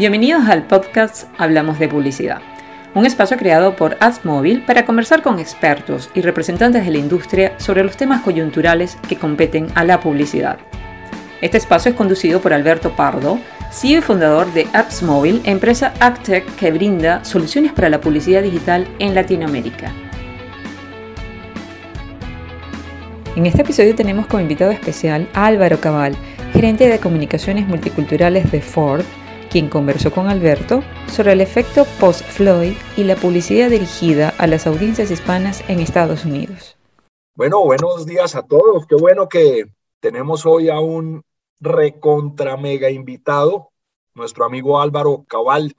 Bienvenidos al podcast Hablamos de Publicidad, un espacio creado por AdsMobile para conversar con expertos y representantes de la industria sobre los temas coyunturales que competen a la publicidad. Este espacio es conducido por Alberto Pardo, CEO y fundador de AdsMobile, empresa AgTech que brinda soluciones para la publicidad digital en Latinoamérica. En este episodio tenemos como invitado especial a Álvaro Cabal, gerente de comunicaciones multiculturales de Ford, quien conversó con Alberto sobre el efecto post-Floyd y la publicidad dirigida a las audiencias hispanas en Estados Unidos. Bueno, buenos días a todos. Qué bueno que tenemos hoy a un recontra mega invitado, nuestro amigo Álvaro Cabal,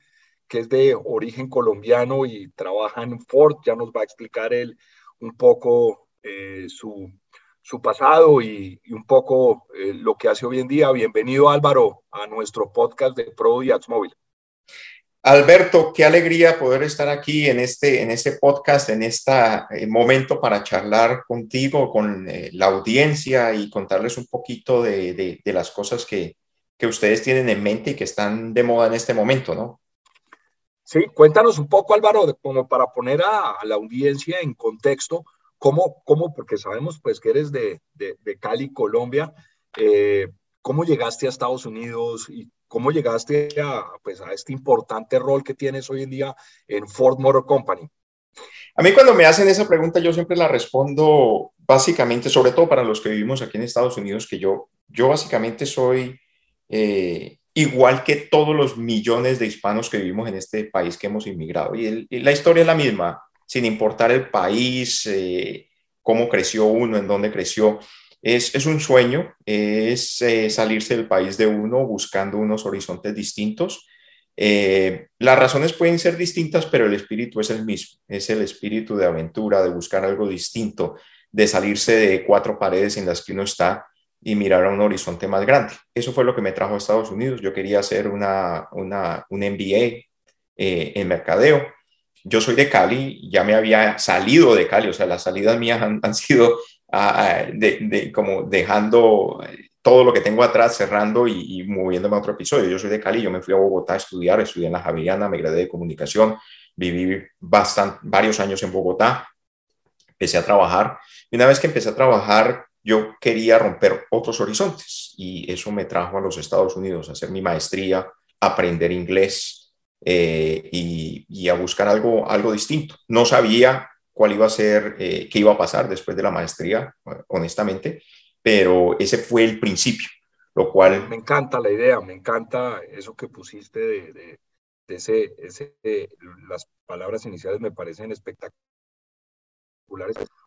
que es de origen colombiano y trabaja en Ford. Ya nos va a explicar él un poco eh, su su pasado y, un poco eh, lo que hace hoy en día. Bienvenido Álvaro a nuestro podcast de Pro y Móvil. Alberto, qué alegría poder estar aquí en este, en este podcast, en este momento para charlar contigo, con eh, la audiencia y contarles un poquito de, de, las cosas que, que, ustedes tienen en mente y que están de moda en este momento, ¿no? Sí, cuéntanos un poco, Álvaro, como para poner a, a la audiencia en contexto, ¿Cómo, cómo porque sabemos pues que eres de, Cali, Colombia, eh, cómo llegaste a Estados Unidos y cómo llegaste a, pues, a este importante rol que tienes hoy en día en Ford Motor Company? A mí cuando me hacen esa pregunta yo siempre la respondo básicamente, sobre todo para los que vivimos aquí en Estados Unidos, que yo, yo básicamente soy eh, igual que todos los millones de hispanos que vivimos en este país que hemos inmigrado. y la historia es la misma sin importar el país, eh, cómo creció uno, en dónde creció. Es, es un sueño, es eh, salirse del país de uno buscando unos horizontes distintos. Eh, las razones pueden ser distintas, pero el espíritu es el mismo, es el espíritu de aventura, de buscar algo distinto, de salirse de cuatro paredes en las que uno está y mirar a un horizonte más grande. Eso fue lo que me trajo a Estados Unidos. Yo quería hacer una, una un MBA en mercadeo yo soy de Cali, ya me había salido de Cali, o sea, las salidas mías han, sido ah, ah, como dejando eh, todo lo que tengo atrás, cerrando y, moviéndome a otro episodio. Yo soy de Cali, yo me fui a Bogotá a estudiar, estudié en la Javeriana, me gradué de comunicación, viví bastante, varios años en Bogotá, empecé a trabajar y una vez que empecé a trabajar, yo quería romper otros horizontes y eso me trajo a los Estados Unidos a hacer mi maestría, aprender inglés, eh, y, a buscar algo, algo distinto. No sabía cuál iba a ser, eh, qué iba a pasar después de la maestría, honestamente, pero ese fue el principio, lo cual... Me encanta la idea, me encanta eso que pusiste de, de, ese, ese las palabras iniciales me parecen espectaculares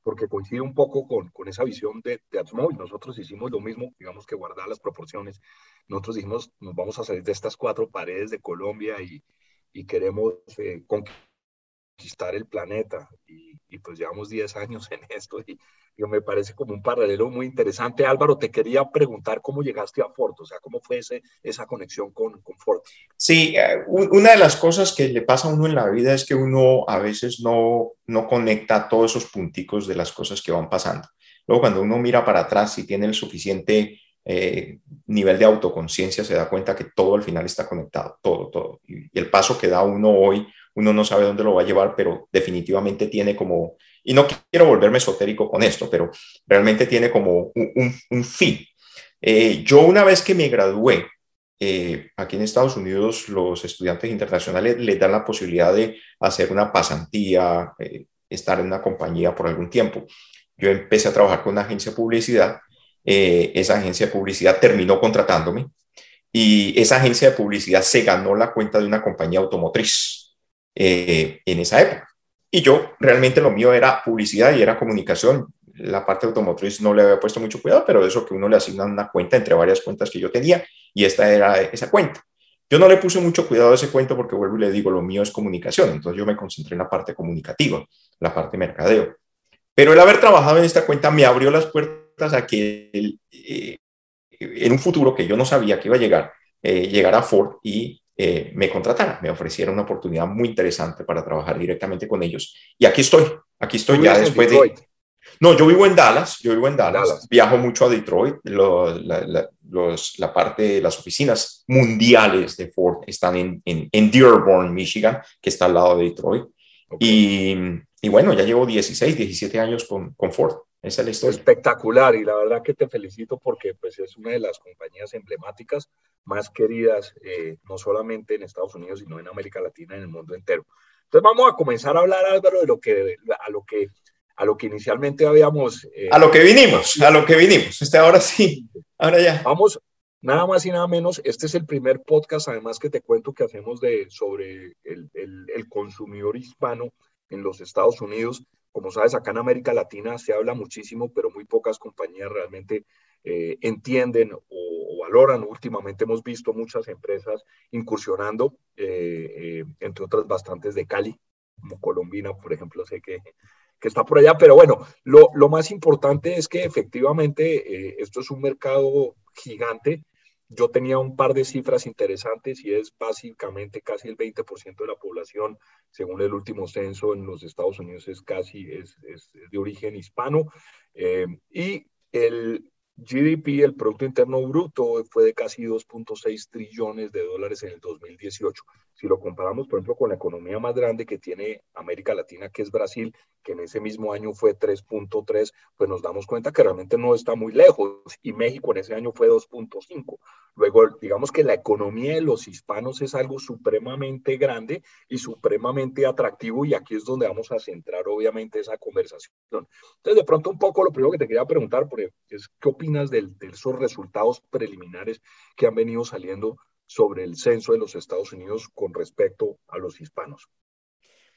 porque coincide un poco con, con esa visión de, de Atsmobile. Nosotros hicimos lo mismo, digamos que guardar las proporciones. Nosotros dijimos, nos vamos a salir de estas cuatro paredes de Colombia y, y queremos eh, conquistar el planeta. Y, pues llevamos 10 años en esto y, me parece como un paralelo muy interesante. Álvaro, te quería preguntar cómo llegaste a Ford, o sea, cómo fue ese, esa conexión con, con Ford. Sí, eh, una de las cosas que le pasa a uno en la vida es que uno a veces no, no conecta todos esos punticos de las cosas que van pasando. Luego cuando uno mira para atrás y tiene el suficiente eh, nivel de autoconciencia se da cuenta que todo al final está conectado, todo, todo. Y, el paso que da uno hoy, uno no sabe dónde lo va a llevar, pero definitivamente tiene como, y no quiero volverme esotérico con esto, pero realmente tiene como un, fin. Eh, yo una vez que me gradué, eh, aquí en Estados Unidos los estudiantes internacionales les dan la posibilidad de hacer una pasantía, estar en una compañía por algún tiempo. Yo empecé a trabajar con una agencia de publicidad eh, esa agencia de publicidad terminó contratándome y esa agencia de publicidad se ganó la cuenta de una compañía automotriz eh, en esa época. Y yo realmente lo mío era publicidad y era comunicación. La parte automotriz no le había puesto mucho cuidado, pero eso que uno le asigna una cuenta entre varias cuentas que yo tenía y esta era esa cuenta. Yo no le puse mucho cuidado a ese cuento porque vuelvo y le digo, lo mío es comunicación, entonces yo me concentré en la parte comunicativa, la parte mercadeo. Pero el haber trabajado en esta cuenta me abrió las puertas a que eh, en un futuro que yo no sabía que iba a llegar, eh, llegara Ford y eh, me contratara, me ofreciera una oportunidad muy interesante para trabajar directamente con ellos. Y aquí estoy, aquí estoy ya después de... No, yo vivo en Dallas, yo vivo en Dallas, viajo mucho a Detroit, la, parte, las oficinas mundiales de Ford están en, en, Dearborn, Michigan, que está al lado de Detroit. Y, y, bueno, ya llevo 16, 17 años con, con Ford. Esa es la historia. Espectacular y la verdad que te felicito porque pues, es una de las compañías emblemáticas más queridas, eh, no solamente en Estados Unidos, sino en América Latina, en el mundo entero. Entonces vamos a comenzar a hablar, Álvaro, de lo que, a lo que, a lo que inicialmente habíamos... Eh, a lo que vinimos, a lo que vinimos. Este, ahora sí, ahora ya. Vamos, nada más y nada menos, este es el primer podcast, además que te cuento que hacemos de, sobre el, el, el consumidor hispano en los Estados Unidos. Como sabes, acá en América Latina se habla muchísimo, pero muy pocas compañías realmente eh, entienden o, valoran. Últimamente hemos visto muchas empresas incursionando, eh, eh, entre otras bastantes de Cali, como Colombina, por ejemplo, sé que, que está por allá. Pero bueno, lo, lo más importante es que efectivamente esto es un mercado gigante yo tenía un par de cifras interesantes y es básicamente casi el 20% de la población, según el último censo en los Estados Unidos, es casi es, de origen hispano. Eh, y el, GDP, el Producto Interno Bruto, fue de casi 2.6 trillones de dólares en el 2018. Si lo comparamos, por ejemplo, con la economía más grande que tiene América Latina, que es Brasil, que en ese mismo año fue 3.3, pues nos damos cuenta que realmente no está muy lejos. Y México en ese año fue 2.5. Luego, digamos que la economía de los hispanos es algo supremamente grande y supremamente atractivo, y aquí es donde vamos a centrar, obviamente, esa conversación. Entonces, de pronto, un poco lo primero que te quería preguntar es, ¿qué opinas? de, esos resultados preliminares que han venido saliendo sobre el censo de los Estados Unidos con respecto a los hispanos?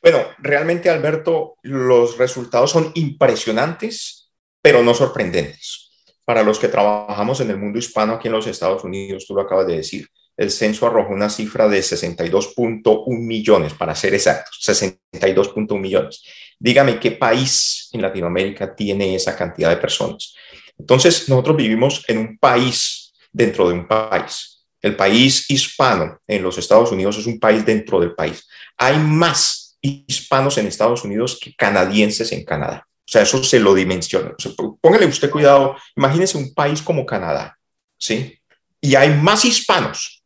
Bueno, realmente, Alberto, los resultados son impresionantes, pero no sorprendentes. Para los que trabajamos en el mundo hispano aquí en los Estados Unidos, tú lo acabas de decir, el censo arrojó una cifra de 62.1 millones, para ser exactos, 62.1 millones. Dígame qué país en Latinoamérica tiene esa cantidad de personas. Entonces, nosotros vivimos en un país dentro de un país. El país hispano en los Estados Unidos es un país dentro del país. Hay más hispanos en Estados Unidos que canadienses en Canadá. O sea, eso se lo dimensiona. póngale usted cuidado, imagínese un país como Canadá, ¿sí? Y hay más hispanos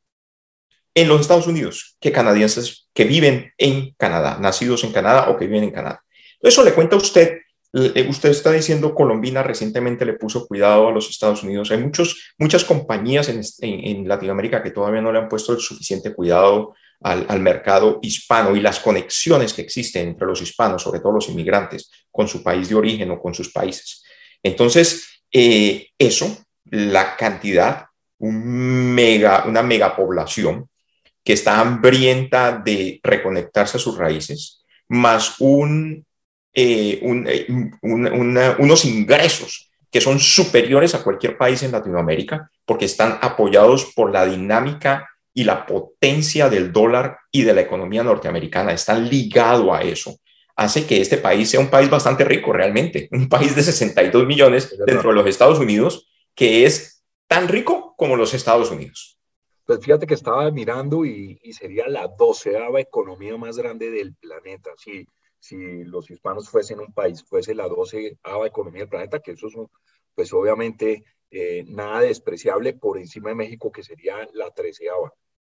en los Estados Unidos que canadienses que viven en Canadá, nacidos en Canadá o que viven en Canadá. Eso le cuenta a usted usted está diciendo Colombina recientemente le puso cuidado a los Estados Unidos. Hay muchos, muchas compañías en, en, Latinoamérica que todavía no le han puesto el suficiente cuidado al, al, mercado hispano y las conexiones que existen entre los hispanos, sobre todo los inmigrantes, con su país de origen o con sus países. Entonces, eh, eso, la cantidad, un mega, una megapoblación que está hambrienta de reconectarse a sus raíces, más un eh, eh, unos ingresos que son superiores a cualquier país en Latinoamérica porque están apoyados por la dinámica y la potencia del dólar y de la economía norteamericana. Están ligados a eso. Hace que este país sea un país bastante rico realmente, un país de 62 millones dentro de los Estados Unidos, que es tan rico como los Estados Unidos. Pues fíjate que estaba mirando y, y sería la doceava economía más grande del planeta. Sí, si los hispanos fuesen un país, fuese la 12 economía del planeta, que eso es, pues obviamente, eh, nada despreciable por encima de México, que sería la 13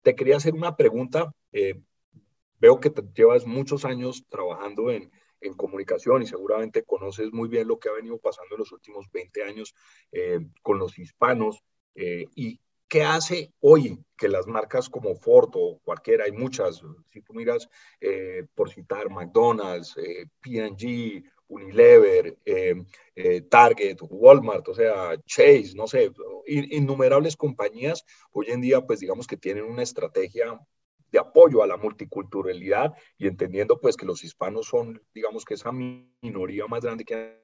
Te quería hacer una pregunta. Eh, veo que te llevas muchos años trabajando en, en, comunicación y seguramente conoces muy bien lo que ha venido pasando en los últimos 20 años eh, con los hispanos. y ¿Qué hace hoy que las marcas como Ford o cualquiera, hay muchas, si tú miras, eh, por citar, McDonald's, eh, P&G, Unilever, eh, Target, Walmart, o sea, Chase, no sé, innumerables compañías hoy en día, pues digamos que tienen una estrategia de apoyo a la multiculturalidad y entendiendo pues que los hispanos son, digamos que esa minoría más grande que hay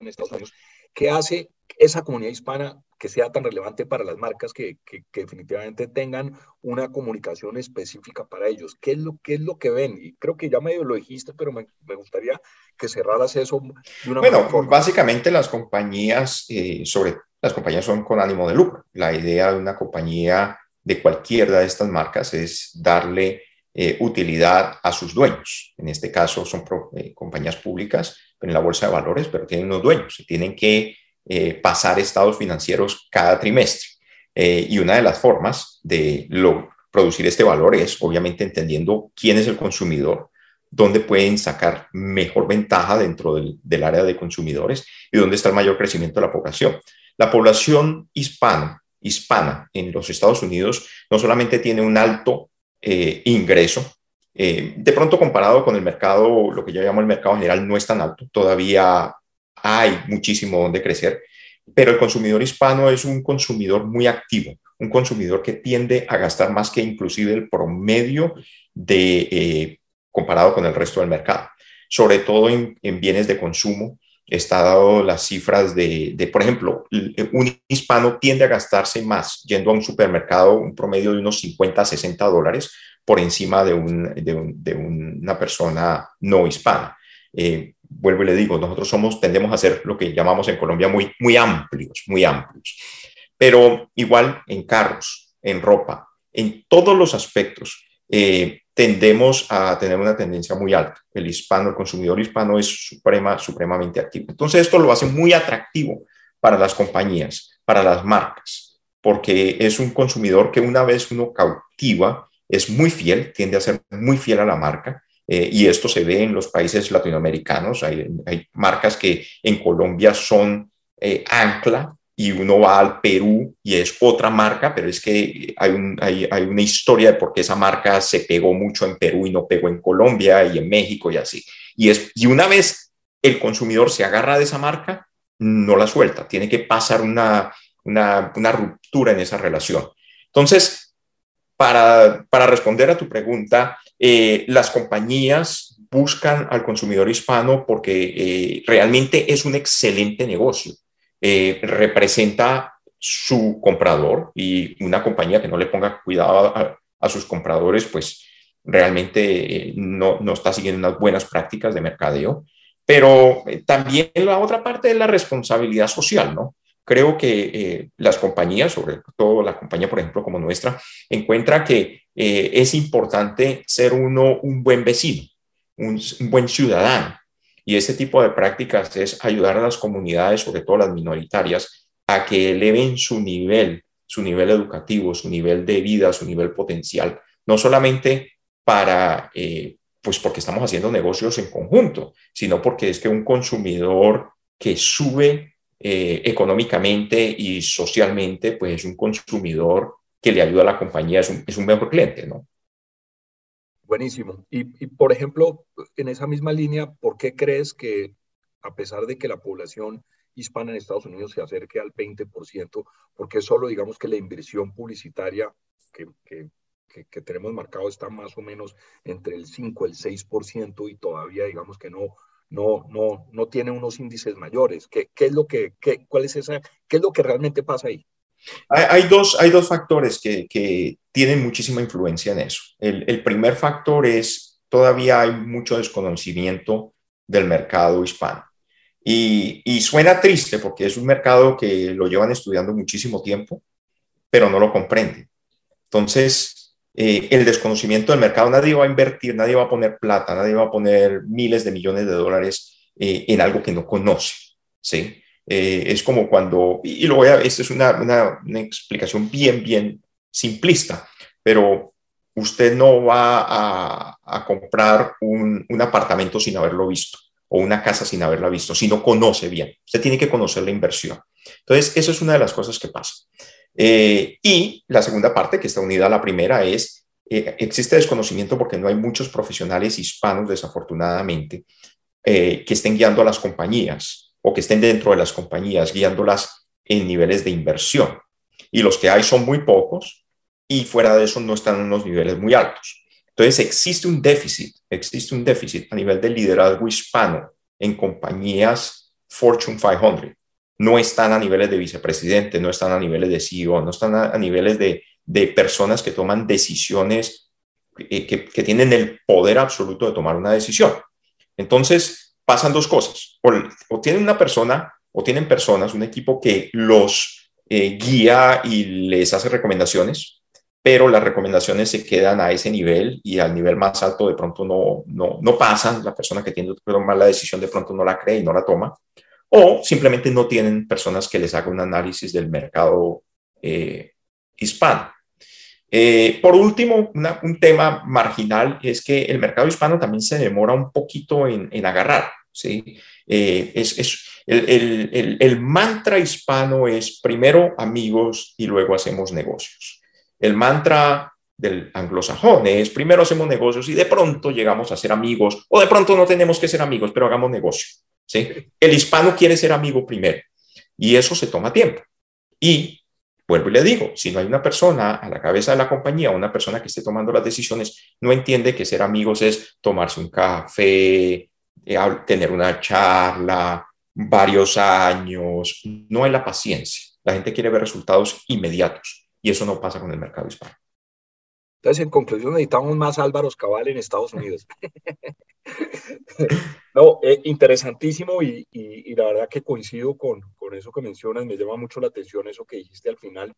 en Estados Unidos, ¿qué hace esa comunidad hispana que sea tan relevante para las marcas que, que, definitivamente tengan una comunicación específica para ellos. ¿Qué es lo, qué es lo que ven? Y creo que ya medio lo dijiste, pero me, me gustaría que cerraras eso de una Bueno, básicamente las compañías, eh, sobre las compañías son con ánimo de lucro. La idea de una compañía de cualquiera de estas marcas es darle eh, utilidad a sus dueños. En este caso son eh, compañías públicas en la bolsa de valores, pero tienen unos dueños y tienen que eh, pasar estados financieros cada trimestre. Eh, y una de las formas de producir este valor es obviamente entendiendo quién es el consumidor, dónde pueden sacar mejor ventaja dentro del, área de consumidores y dónde está el mayor crecimiento de la población. La población hispana, hispana en los Estados Unidos no solamente tiene un alto eh, ingreso, de pronto comparado con el mercado, lo que yo llamo el mercado general, no es tan alto, todavía hay muchísimo donde crecer, pero el consumidor hispano es un consumidor muy activo, un consumidor que tiende a gastar más que inclusive el promedio de, eh, comparado con el resto del mercado, sobre todo en, en bienes de consumo. Está dado las cifras de, de, por ejemplo, un hispano tiende a gastarse más yendo a un supermercado, un promedio de unos 50 a 60 dólares por encima de, un, de, una persona no hispana. Eh, vuelvo y le digo, nosotros somos, tendemos a ser lo que llamamos en Colombia muy, muy amplios, muy amplios. Pero igual en carros, en ropa, en todos los aspectos, eh, tendemos a tener una tendencia muy alta. El hispano, el consumidor hispano es suprema, supremamente activo. Entonces esto lo hace muy atractivo para las compañías, para las marcas, porque es un consumidor que una vez uno cautiva, es muy fiel, tiende a ser muy fiel a la marca. Eh, y esto se ve en los países latinoamericanos. Hay, marcas que en Colombia son eh, ancla y uno va al Perú y es otra marca, pero es que hay, hay, una historia de por qué esa marca se pegó mucho en Perú y no pegó en Colombia y en México y así. Y, es, y una vez el consumidor se agarra de esa marca, no la suelta, tiene que pasar una, una, una ruptura en esa relación. Entonces, para, responder a tu pregunta, eh, las compañías buscan al consumidor hispano porque eh, realmente es un excelente negocio. Eh, representa su comprador y una compañía que no le ponga cuidado a, sus compradores, pues realmente no, no, está siguiendo unas buenas prácticas de mercadeo. Pero también la otra parte es la responsabilidad social, ¿no? creo que las compañías, sobre todo la compañía, por ejemplo, como nuestra, encuentra que eh, es importante ser uno un buen vecino, un, buen ciudadano. Y ese tipo de prácticas es ayudar a las comunidades, sobre todo las minoritarias, a que eleven su nivel, su nivel educativo, su nivel de vida, su nivel potencial, no solamente para, eh, pues porque estamos haciendo negocios en conjunto, sino porque es que un consumidor que sube eh, económicamente y socialmente, pues es un consumidor que le ayuda a la compañía, es un, es un mejor cliente, ¿no? Buenísimo. Y, por ejemplo, en esa misma línea, ¿por qué crees que a pesar de que la población hispana en Estados Unidos se acerque al 20%, porque solo digamos que la inversión publicitaria que, que, que, tenemos marcado está más o menos entre el 5 y el 6% y todavía digamos que no, no, no, no tiene unos índices mayores. ¿Qué, qué es lo que, qué, cuál es esa, qué es lo que realmente pasa ahí? Hay, dos, hay dos factores que, tienen muchísima influencia en eso. El, primer factor es todavía hay mucho desconocimiento del mercado hispano. Y, y, suena triste porque es un mercado que lo llevan estudiando muchísimo tiempo, pero no lo comprenden. Entonces, eh, el desconocimiento del mercado. Nadie va a invertir, nadie va a poner plata, nadie va a poner miles de millones de dólares eh, en algo que no conoce. ¿sí? Eh, es como cuando, y lo voy a, esta es una, una, explicación bien, bien simplista, pero usted no va a, a comprar un, un, apartamento sin haberlo visto o una casa sin haberla visto, si no conoce bien. Usted tiene que conocer la inversión. Entonces, eso es una de las cosas que pasa. Eh, y la segunda parte, que está unida a la primera, es, eh, existe desconocimiento porque no hay muchos profesionales hispanos, desafortunadamente, eh, que estén guiando a las compañías o que estén dentro de las compañías, guiándolas en niveles de inversión. Y los que hay son muy pocos y fuera de eso no están en unos niveles muy altos. Entonces existe un déficit, existe un déficit a nivel de liderazgo hispano en compañías Fortune 500 no están a niveles de vicepresidente, no están a niveles de CEO, no están a, niveles de, personas que toman decisiones, eh, que, tienen el poder absoluto de tomar una decisión. Entonces, pasan dos cosas. O, tienen una persona, o tienen personas, un equipo que los eh, guía y les hace recomendaciones, pero las recomendaciones se quedan a ese nivel y al nivel más alto de pronto no, no, no pasan, la persona que tiene que tomar la decisión de pronto no la cree y no la toma, o simplemente no tienen personas que les hagan un análisis del mercado eh, hispano. Eh, por último, un tema marginal es que el mercado hispano también se demora un poquito en, en agarrar. ¿Sí? Eh, es, es el, el, el, mantra hispano es primero amigos y luego hacemos negocios. El mantra del anglosajón es primero hacemos negocios y de pronto llegamos a ser amigos o de pronto no tenemos que ser amigos, pero hagamos negocio. ¿sí? El hispano quiere ser amigo primero y eso se toma tiempo. Y vuelvo y le digo, si no hay una persona a la cabeza de la compañía, una persona que esté tomando las decisiones, no entiende que ser amigos es tomarse un café, tener una charla, varios años, no hay la paciencia. La gente quiere ver resultados inmediatos y eso no pasa con el mercado hispano. Entonces, en conclusión, necesitamos más Álvaros Cabal en Estados Unidos. no, eh, interesantísimo y, y, la verdad que coincido con, con, eso que mencionas, me llama mucho la atención eso que dijiste al final,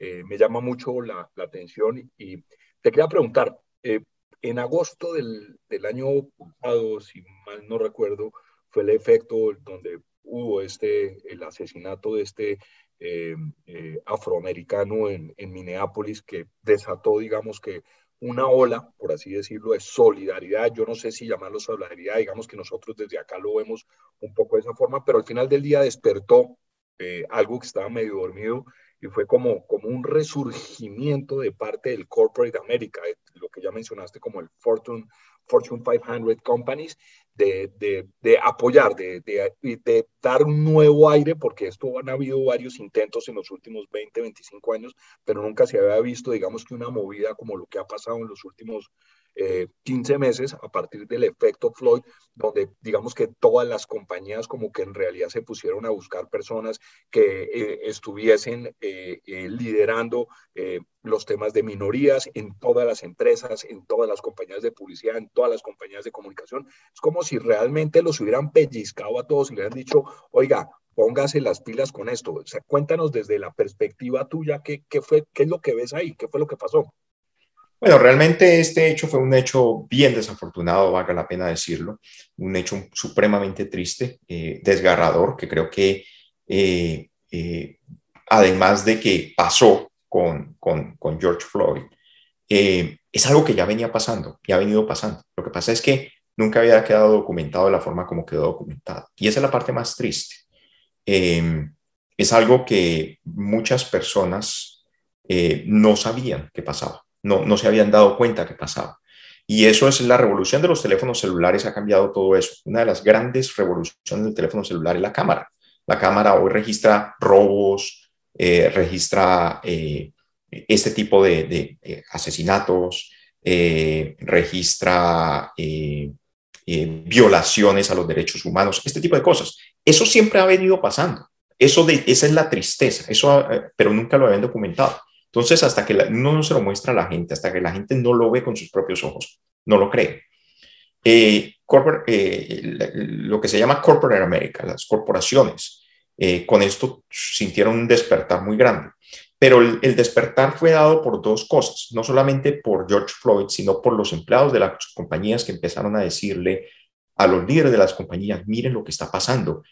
eh, me llama mucho la, la, atención y te quería preguntar, eh, en agosto del, año pasado, si mal no recuerdo, fue el efecto donde hubo este, el asesinato de este eh, eh, afroamericano en, en, Minneapolis que desató, digamos que, una ola, por así decirlo, de solidaridad. Yo no sé si llamarlo solidaridad, digamos que nosotros desde acá lo vemos un poco de esa forma, pero al final del día despertó eh, algo que estaba medio dormido y fue como, como un resurgimiento de parte del corporate America, lo que ya mencionaste como el Fortune, Fortune 500 Companies, de, de, apoyar, de, de, dar un nuevo aire, porque esto han habido varios intentos en los últimos 20, 25 años, pero nunca se había visto, digamos que una movida como lo que ha pasado en los últimos 15 eh, meses a partir del efecto Floyd, donde digamos que todas las compañías como que en realidad se pusieron a buscar personas que eh, estuviesen eh, liderando los temas de minorías en todas las empresas, en todas las compañías de publicidad, en todas las compañías de comunicación. Es como si realmente los hubieran pellizcado a todos y le hubieran dicho, oiga, póngase las pilas con esto. O sea, cuéntanos desde la perspectiva tuya, ¿qué, qué, fue, ¿qué es lo que ves ahí? ¿Qué fue lo que pasó? Bueno, realmente este hecho fue un hecho bien desafortunado, valga la pena decirlo, un hecho supremamente triste, eh, desgarrador, que creo que eh, eh, además de que pasó con, con, con George Floyd, es algo que ya venía pasando, ya ha venido pasando. Lo que pasa es que nunca había quedado documentado de la forma como quedó documentado. Y esa es la parte más triste. es algo que muchas personas no sabían que pasaba no, no se habían dado cuenta que pasaba. Y eso es la revolución de los teléfonos celulares, ha cambiado todo eso. Una de las grandes revoluciones del teléfono celular es la cámara. La cámara hoy registra robos, eh, registra eh, este tipo de, asesinatos, eh, registra violaciones a los derechos humanos, este tipo de cosas. Eso siempre ha venido pasando. Eso de, esa es la tristeza, eso, pero nunca lo habían documentado. Entonces, hasta que no se lo muestra a la gente, hasta que la gente no lo ve con sus propios ojos, no lo cree. Eh, eh, lo que se llama Corporate America, las corporaciones, eh, con esto sintieron un despertar muy grande. Pero el, despertar fue dado por dos cosas, no solamente por George Floyd, sino por los empleados de las compañías que empezaron a decirle a los líderes de las compañías, miren lo que está pasando,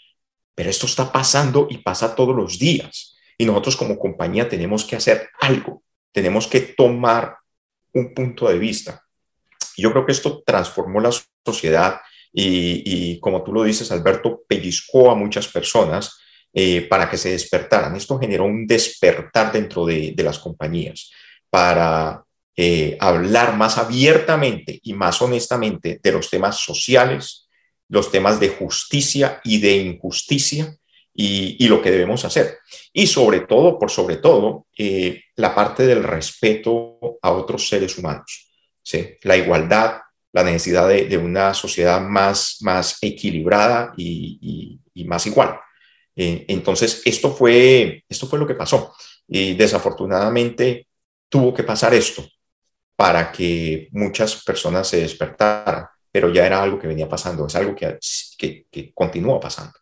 pero esto está pasando y pasa todos los días. Y nosotros como compañía tenemos que hacer algo, tenemos que tomar un punto de vista. Yo creo que esto transformó la sociedad y, como tú lo dices, Alberto, pellizcó a muchas personas eh, para que se despertaran. Esto generó un despertar dentro de, las compañías para eh, hablar más abiertamente y más honestamente de los temas sociales, los temas de justicia y de injusticia y, lo que debemos hacer. Y sobre todo, por sobre todo, eh, la parte del respeto a otros seres humanos, ¿sí? la igualdad, la necesidad de, una sociedad más, más equilibrada y, más igual. Eh, entonces, esto fue, esto fue lo que pasó. Y desafortunadamente tuvo que pasar esto para que muchas personas se despertaran, pero ya era algo que venía pasando, es algo que, que, que continúa pasando.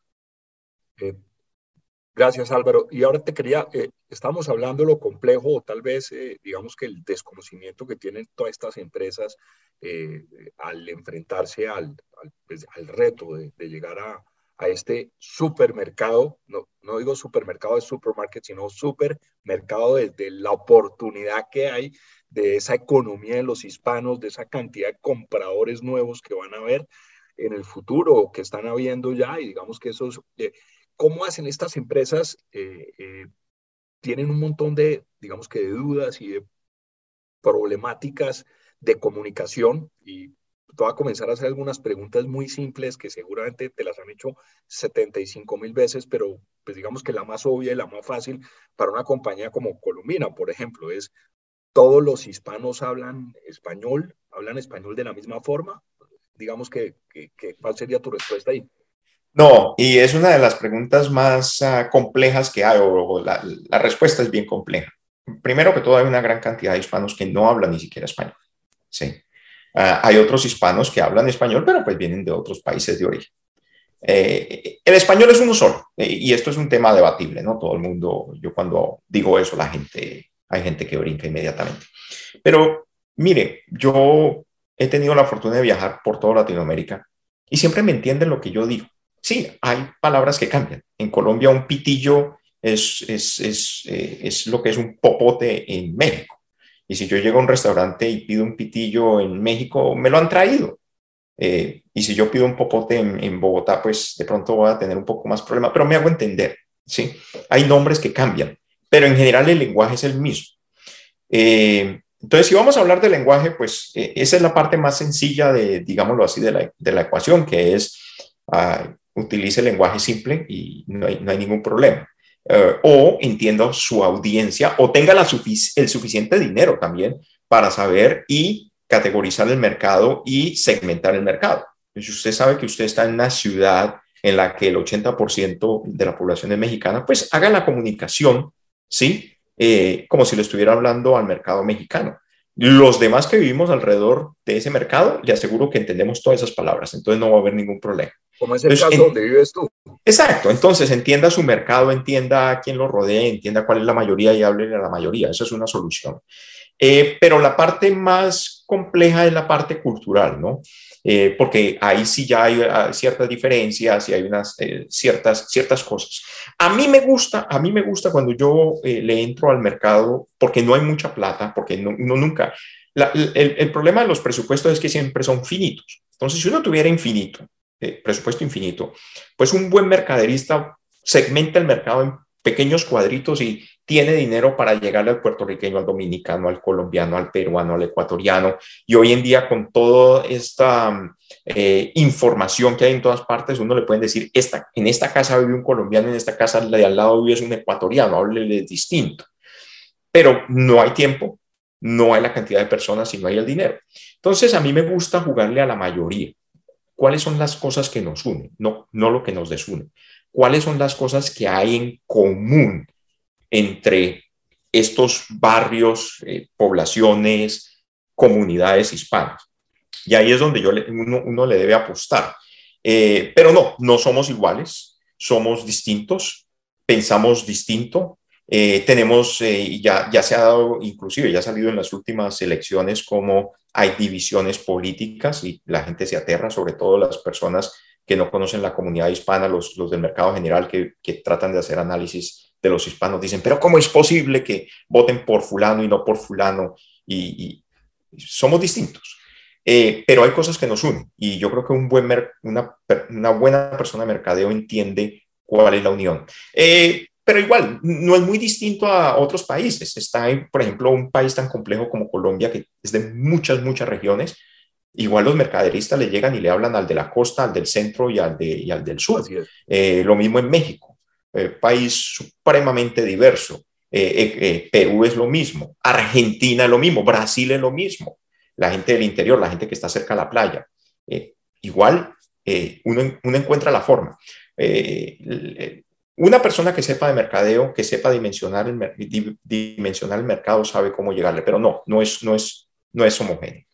Gracias, Álvaro. Y ahora te quería, eh, estamos hablando de lo complejo o tal vez, eh, digamos que el desconocimiento que tienen todas estas empresas eh, al enfrentarse al, al, pues, reto de, llegar a, a, este supermercado, no, no digo supermercado de supermarket, sino supermercado de, de la oportunidad que hay de esa economía de los hispanos, de esa cantidad de compradores nuevos que van a haber en el futuro que están habiendo ya y digamos que esos, eh, ¿cómo hacen estas empresas? Eh, eh, tienen un montón de, digamos que de dudas y de problemáticas de comunicación y te voy a comenzar a hacer algunas preguntas muy simples que seguramente te las han hecho 75 mil veces, pero pues digamos que la más obvia y la más fácil para una compañía como Colombina, por ejemplo, es todos los hispanos hablan español, hablan español de la misma forma. Digamos que, ¿cuál sería tu respuesta ahí? No, y es una de las preguntas más uh, complejas que hay, o, la, la, respuesta es bien compleja. Primero que todo, hay una gran cantidad de hispanos que no hablan ni siquiera español. Sí. Uh, hay otros hispanos que hablan español, pero pues vienen de otros países de origen. Eh, el español es uno solo, eh, y esto es un tema debatible, ¿no? Todo el mundo, yo cuando digo eso, la gente hay gente que brinca inmediatamente. Pero mire, yo he tenido la fortuna de viajar por toda Latinoamérica y siempre me entienden lo que yo digo. Sí, hay palabras que cambian. En Colombia un pitillo es, es, es, eh, es lo que es un popote en México. Y si yo llego a un restaurante y pido un pitillo en México, me lo han traído. Eh, y si yo pido un popote en, Bogotá, pues de pronto voy a tener un poco más problema, pero me hago entender, ¿sí? Hay nombres que cambian pero en general el lenguaje es el mismo. Eh, entonces, si vamos a hablar de lenguaje, pues eh, esa es la parte más sencilla de, digámoslo así, de la, de la ecuación, que es uh, utilice lenguaje simple y no hay, no hay ningún problema. Uh, o entienda su audiencia o tenga el suficiente dinero también para saber y categorizar el mercado y segmentar el mercado. Si usted sabe que usted está en una ciudad en la que el 80% de la población es mexicana, pues haga la comunicación ¿sí? Eh, como si le estuviera hablando al mercado mexicano. Los demás que vivimos alrededor de ese mercado, le aseguro que entendemos todas esas palabras, entonces no va a haber ningún problema. Como es el caso donde vives tú. Exacto, entonces entienda su mercado, entienda a quién lo rodea, entienda cuál es la mayoría y hable a la mayoría, esa es una solución. Eh, pero la parte más compleja es la parte cultural, ¿no? Eh, porque ahí sí ya hay ah, ciertas diferencias y hay unas eh, ciertas, ciertas cosas. A mí me gusta, a mí me gusta cuando yo eh, le entro al mercado porque no hay mucha plata, porque no, uno nunca, el, el, problema de los presupuestos es que siempre son finitos. Entonces, si uno tuviera infinito, presupuesto infinito, pues un buen mercaderista segmenta el mercado en pequeños cuadritos y tiene dinero para llegarle al puertorriqueño, al dominicano, al colombiano, al peruano, al ecuatoriano. Y hoy en día con toda esta eh, información que hay en todas partes, uno le puede decir, esta, en esta casa vive un colombiano, en esta casa de al lado vive un ecuatoriano, háblele distinto. Pero no hay tiempo, no hay la cantidad de personas y no hay el dinero. Entonces a mí me gusta jugarle a la mayoría. ¿Cuáles son las cosas que nos unen? No, no lo que nos desune. ¿Cuáles son las cosas que hay en común? entre estos barrios, eh, poblaciones, comunidades hispanas. Y ahí es donde yo uno, le debe apostar. Eh, pero no, no somos iguales, somos distintos, pensamos distinto. Eh, tenemos, ya, ya se ha dado, inclusive ya ha salido en las últimas elecciones como hay divisiones políticas y la gente se aterra, sobre todo las personas que no conocen la comunidad hispana, los, los del mercado general que, que tratan de hacer análisis de los hispanos dicen, pero ¿cómo es posible que voten por fulano y no por fulano? Y, somos distintos. Eh, pero hay cosas que nos unen y yo creo que un buen una, una, buena persona de mercadeo entiende cuál es la unión. Eh, pero igual, no es muy distinto a otros países. Está, en, por ejemplo, un país tan complejo como Colombia, que es de muchas, muchas regiones. Igual los mercaderistas le llegan y le hablan al de la costa, al del centro y al, de, y al del sur. Eh, lo mismo en México. Eh, país supremamente diverso. Eh, Perú es lo mismo, Argentina es lo mismo, Brasil es lo mismo, la gente del interior, la gente que está cerca de la playa. igual uno, uno, encuentra la forma. Una persona que sepa de mercadeo, que sepa dimensionar el, dimensionar el mercado, sabe cómo llegarle, pero no, no es, no es, no es homogéneo.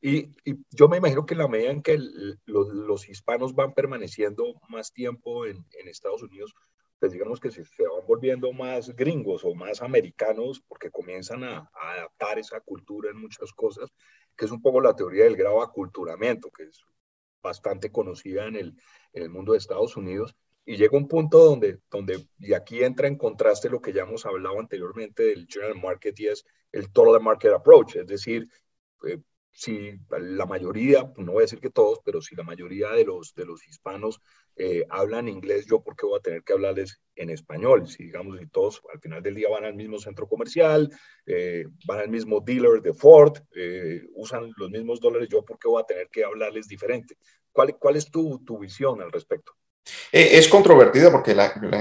Y, yo me imagino que la medida en que los, hispanos van permaneciendo más tiempo en, Estados Unidos, pues digamos que se, se van volviendo más gringos o más americanos porque comienzan a, adaptar esa cultura en muchas cosas, que es un poco la teoría del grado aculturamiento, que es bastante conocida en el mundo de Estados Unidos. Y llega un punto donde, donde, y aquí entra en contraste lo que ya hemos hablado anteriormente del general market y es el total market approach, es decir, eh, si la mayoría, no voy a decir que todos, pero si la mayoría de los, de los hispanos eh, hablan inglés, yo por qué voy a tener que hablarles en español. Si digamos, si todos al final del día van al mismo centro comercial, eh, van al mismo dealer de Ford, usan los mismos dólares, yo por qué voy a tener que hablarles diferente. ¿Cuál, cuál es tu, tu visión al respecto? Es controvertido porque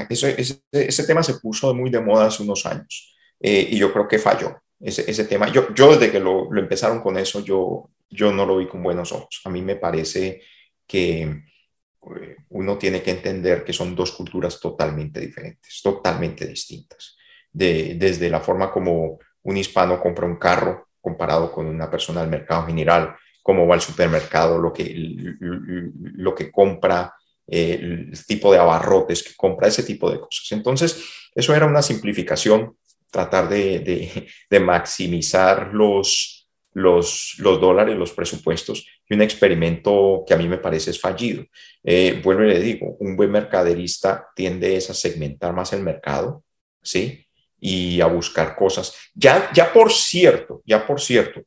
ese, ese, tema se puso muy de moda hace unos años y yo creo que falló ese, ese tema. Yo, yo desde que lo, lo, empezaron con eso, yo, yo no lo vi con buenos ojos. A mí me parece que eh, uno tiene que entender que son dos culturas totalmente diferentes, totalmente distintas. De, desde la forma como un hispano compra un carro comparado con una persona del mercado general, cómo va al supermercado, lo que, lo que compra, el tipo de abarrotes que compra, ese tipo de cosas. Entonces, eso era una simplificación tratar de, de, maximizar los, los, los, dólares, los presupuestos, y un experimento que a mí me parece es fallido. Eh, vuelvo y le digo, un buen mercaderista tiende a segmentar más el mercado, ¿sí? Y a buscar cosas. Ya, ya por cierto, ya por cierto,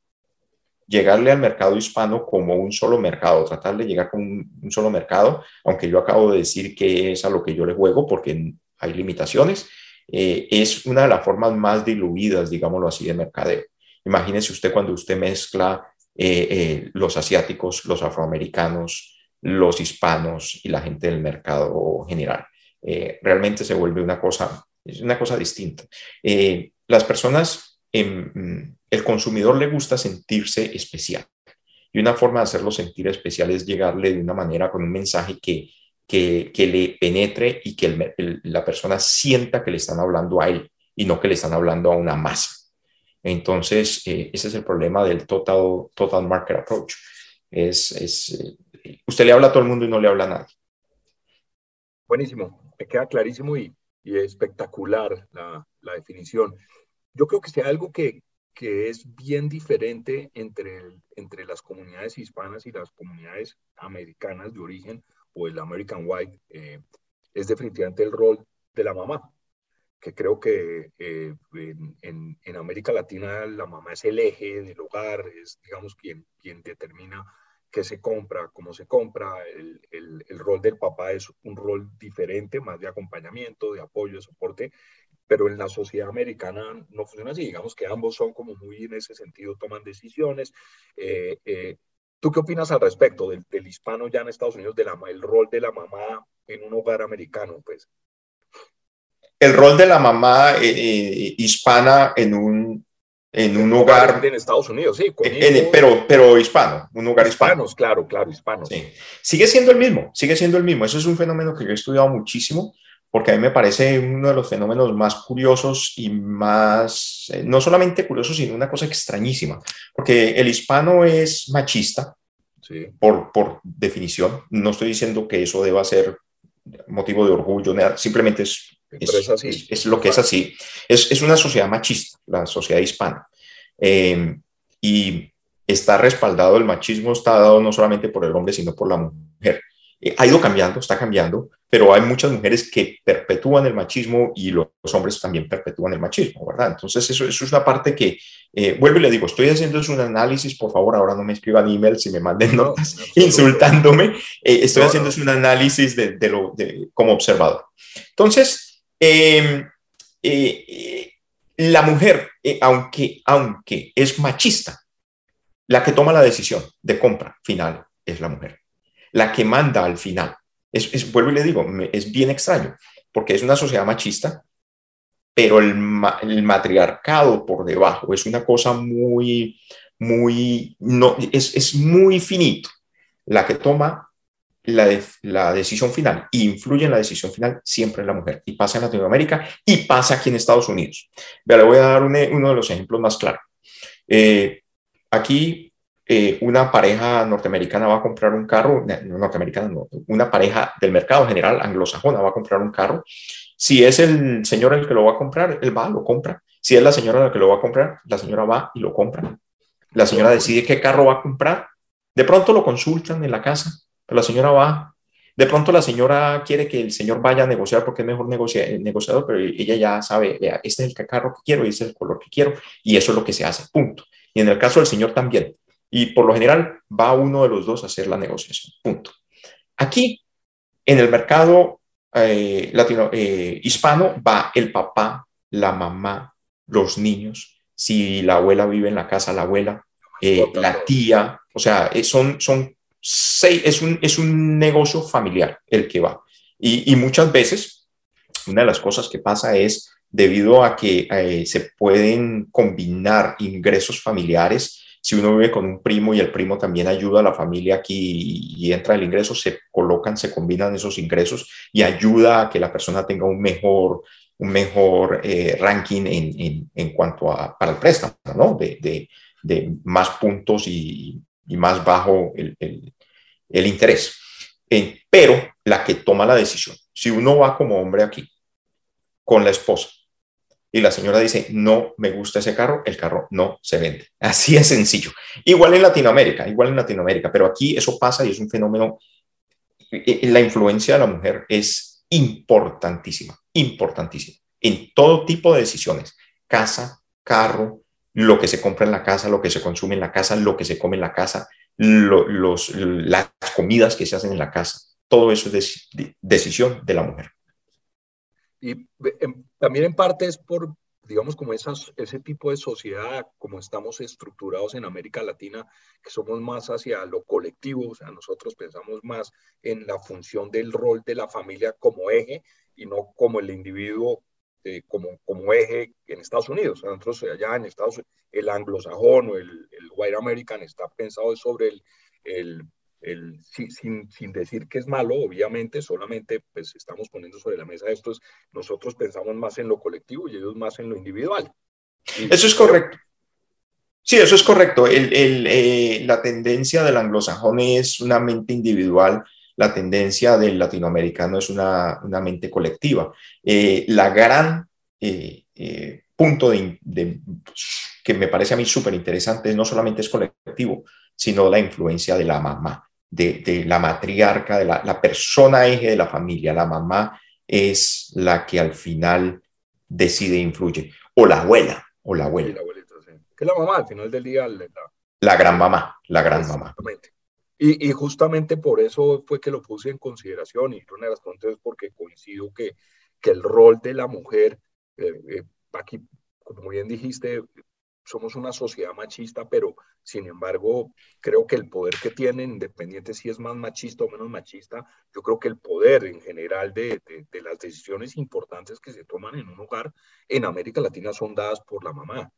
llegarle al mercado hispano como un solo mercado, tratar de llegar con un, un, solo mercado, aunque yo acabo de decir que es a lo que yo le juego porque hay limitaciones, eh, es una de las formas más diluidas, digámoslo así, de mercadeo. Imagínese usted cuando usted mezcla eh, eh, los asiáticos, los afroamericanos, los hispanos y la gente del mercado general. realmente se vuelve una cosa, es una cosa distinta. las personas, em, el consumidor le gusta sentirse especial. Y una forma de hacerlo sentir especial es llegarle de una manera con un mensaje que que, le penetre y que la persona sienta que le están hablando a él y no que le están hablando a una masa. Entonces, eh, ese es el problema del total, total market approach. Es, es eh, usted le habla a todo el mundo y no le habla a nadie. Buenísimo, me queda clarísimo y, y espectacular la, la, definición. Yo creo que sea algo que, que es bien diferente entre, entre las comunidades hispanas y las comunidades americanas de origen, o el American White, eh, es definitivamente el rol de la mamá, que creo que eh, en, en, América Latina la mamá es el eje del hogar, es, digamos, quien, quien determina qué se compra, cómo se compra. El, el, el, rol del papá es un rol diferente, más de acompañamiento, de apoyo, de soporte, pero en la sociedad americana no funciona así. Digamos que ambos son como muy en ese sentido, toman decisiones. Eh, eh, ¿Tú qué opinas al respecto del, del, hispano ya en Estados Unidos, de la, el rol de la mamá en un hogar americano? Pues? El rol de la mamá eh, eh, hispana en un, en un hogar... En Estados Unidos, sí. En, pero, pero hispano, un hogar hispano. Hispanos, claro, claro, hispanos. Sí. Sigue siendo el mismo, sigue siendo el mismo. Eso es un fenómeno que yo he estudiado muchísimo porque a mí me parece uno de los fenómenos más curiosos y más, eh, no solamente curioso, sino una cosa extrañísima, porque el hispano es machista, sí. por, por definición. No estoy diciendo que eso deba ser motivo de orgullo, simplemente es, es, es, es lo que es así. Es, una sociedad machista, la sociedad hispana. Eh, y está respaldado, el machismo está dado no solamente por el hombre, sino por la mujer. Eh, ha ido cambiando, está cambiando, pero hay muchas mujeres que perpetúan el machismo y los hombres también perpetúan el machismo, ¿verdad? Entonces, eso, eso es una parte que, eh, vuelvo y le digo, estoy haciendo un análisis, por favor, ahora no me escriban emails y me manden notas insultándome, eh, estoy haciendo un análisis de, de lo, de, como observador. Entonces, em, la mujer, aunque, aunque es machista, la que toma la decisión de compra final es la mujer la que manda al final. Es, vuelvo y le digo, es bien extraño, porque es una sociedad machista, pero el, matriarcado por debajo es una cosa muy, muy, no, es, muy finito. La que toma la, decisión final e influye en la decisión final siempre es la mujer. Y pasa en Latinoamérica y pasa aquí en Estados Unidos. Vea, le voy a dar uno de los ejemplos más claros. Eh, aquí eh, una pareja norteamericana va a comprar un carro, no norteamericana, no, una pareja del mercado general anglosajona va a comprar un carro Si es el señor el que lo va a comprar, él va, lo compra. Si es la señora la que lo va a comprar, la señora va y lo compra. La señora decide qué carro va a comprar. De pronto lo consultan en la casa, pero la señora va. De pronto la señora quiere que el señor vaya a negociar porque es mejor negociador, pero ella ya sabe, este es el carro que quiero y este es el color que quiero y eso es lo que se hace, punto. Y en el caso del señor también. Y por lo general va uno de los dos a hacer la negociación, punto. Aquí, en el mercado eh, latino, eh, hispano, va el papá, la mamá, los niños. Si la abuela vive en la casa, la abuela, eh, la tía, o sea, son, son seis, es un, es un negocio familiar el que va. Y, y muchas veces, una de las cosas que pasa es, debido a que se pueden combinar ingresos familiares, si uno vive con un primo y el primo también ayuda a la familia aquí y, entra el ingreso, se colocan, se combinan esos ingresos y ayuda a que la persona tenga un mejor, un mejor eh, ranking en, cuanto a para el préstamo, ¿no? De, más puntos y, y más bajo el interés. pero la que toma la decisión, si uno va como hombre aquí con la esposa y la señora dice, no me gusta ese carro, el carro no se vende. Así es sencillo. Igual en Latinoamérica, igual en Latinoamérica, pero aquí eso pasa y es un fenómeno, eh, la influencia de la mujer es importantísima, importantísima, en todo tipo de decisiones, casa, carro, lo que se compra en la casa, lo que se consume en la casa, lo que se come en la casa, los, las comidas que se hacen en la casa, todo eso es decisión de la mujer. Y em, también en parte es por, digamos, como esas, ese tipo de sociedad, como estamos estructurados en América Latina, que somos más hacia lo colectivo, o sea, nosotros pensamos más en la función del rol de la familia como eje y no como el individuo eh, como, como eje en Estados Unidos. Nosotros allá en Estados Unidos, el anglosajón o el, el white American está pensado sobre el, el el, sin, sin, decir que es malo, obviamente, solamente pues estamos poniendo sobre la mesa esto, es, nosotros pensamos más en lo colectivo y ellos más en lo individual. eso es correcto. Sí, eso es correcto. El, el, eh, la tendencia del anglosajón es una mente individual, la tendencia del latinoamericano es una, una mente colectiva. Eh, la gran eh, punto de, de, que me parece a mí súper interesante no solamente es colectivo, sino la influencia de la mamá de, la matriarca, de la, persona eje de la familia, la mamá es la que al final decide e influye, o la abuela, o la abuela. Que la mamá al final del día. La, la gran mamá, la gran mamá. Y, y, justamente por eso fue que lo puse en consideración y una de las es porque coincido que, que el rol de la mujer, eh, eh, aquí, como bien dijiste, somos una sociedad machista, pero sin embargo, creo que el poder que tienen, independiente si es más machista o menos machista, yo creo que el poder en general de, de, las decisiones importantes que se toman en un hogar en América Latina son dadas por la mamá.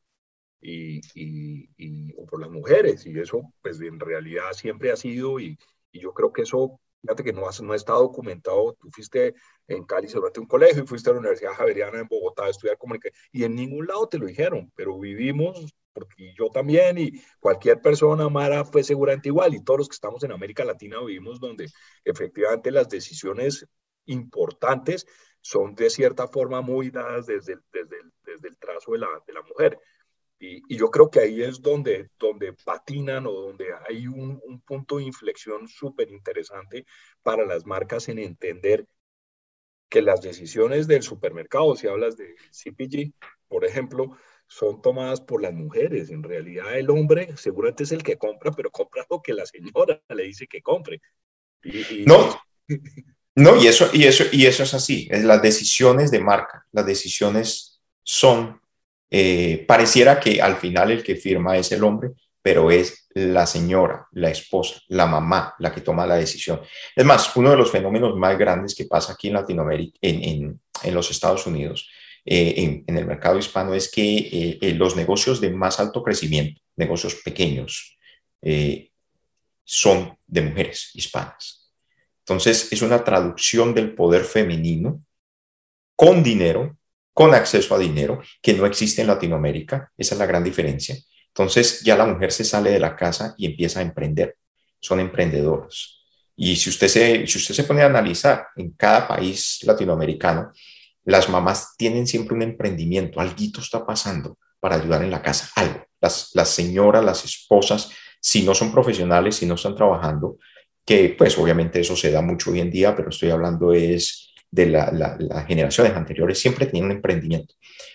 Y, y, o por las mujeres, y eso pues en realidad siempre ha sido, y, y yo creo que eso Fíjate que no, no está documentado. Tú fuiste en Cali, cerraste un colegio y fuiste a la Universidad Javeriana en Bogotá a estudiar comunicación. Y en ningún lado te lo dijeron, pero vivimos, porque yo también y cualquier persona, Mara, fue seguramente igual. Y todos los que estamos en América Latina vivimos donde efectivamente las decisiones importantes son de cierta forma muy dadas desde el, desde desde el trazo de la, de la mujer. Y, yo creo que ahí es donde, donde patinan o donde hay un, un punto de inflexión súper interesante para las marcas en entender que las decisiones del supermercado, si hablas de CPG, por ejemplo, son tomadas por las mujeres. En realidad el hombre seguramente es el que compra, pero compra lo que la señora le dice que compre. no, no, y eso, y, eso, y eso es así. Las decisiones de marca, las decisiones son eh, pareciera que al final el que firma es el hombre, pero es la señora, la esposa, la mamá la que toma la decisión. Es más, uno de los fenómenos más grandes que pasa aquí en Latinoamérica, en, los Estados Unidos, eh, en, el mercado hispano, es que eh, los negocios de más alto crecimiento, negocios pequeños, son de mujeres hispanas. Entonces, es una traducción del poder femenino con dinero con acceso a dinero, que no existe en Latinoamérica. Esa es la gran diferencia. Entonces ya la mujer se sale de la casa y empieza a emprender. Son emprendedoras. Y si usted se, si usted se pone a analizar en cada país latinoamericano, las mamás tienen siempre un emprendimiento, algo está pasando para ayudar en la casa, algo. Las, las señoras, las esposas, si no son profesionales, si no están trabajando, que pues obviamente eso se da mucho hoy en día, pero estoy hablando es de las generaciones anteriores, siempre tenían un emprendimiento.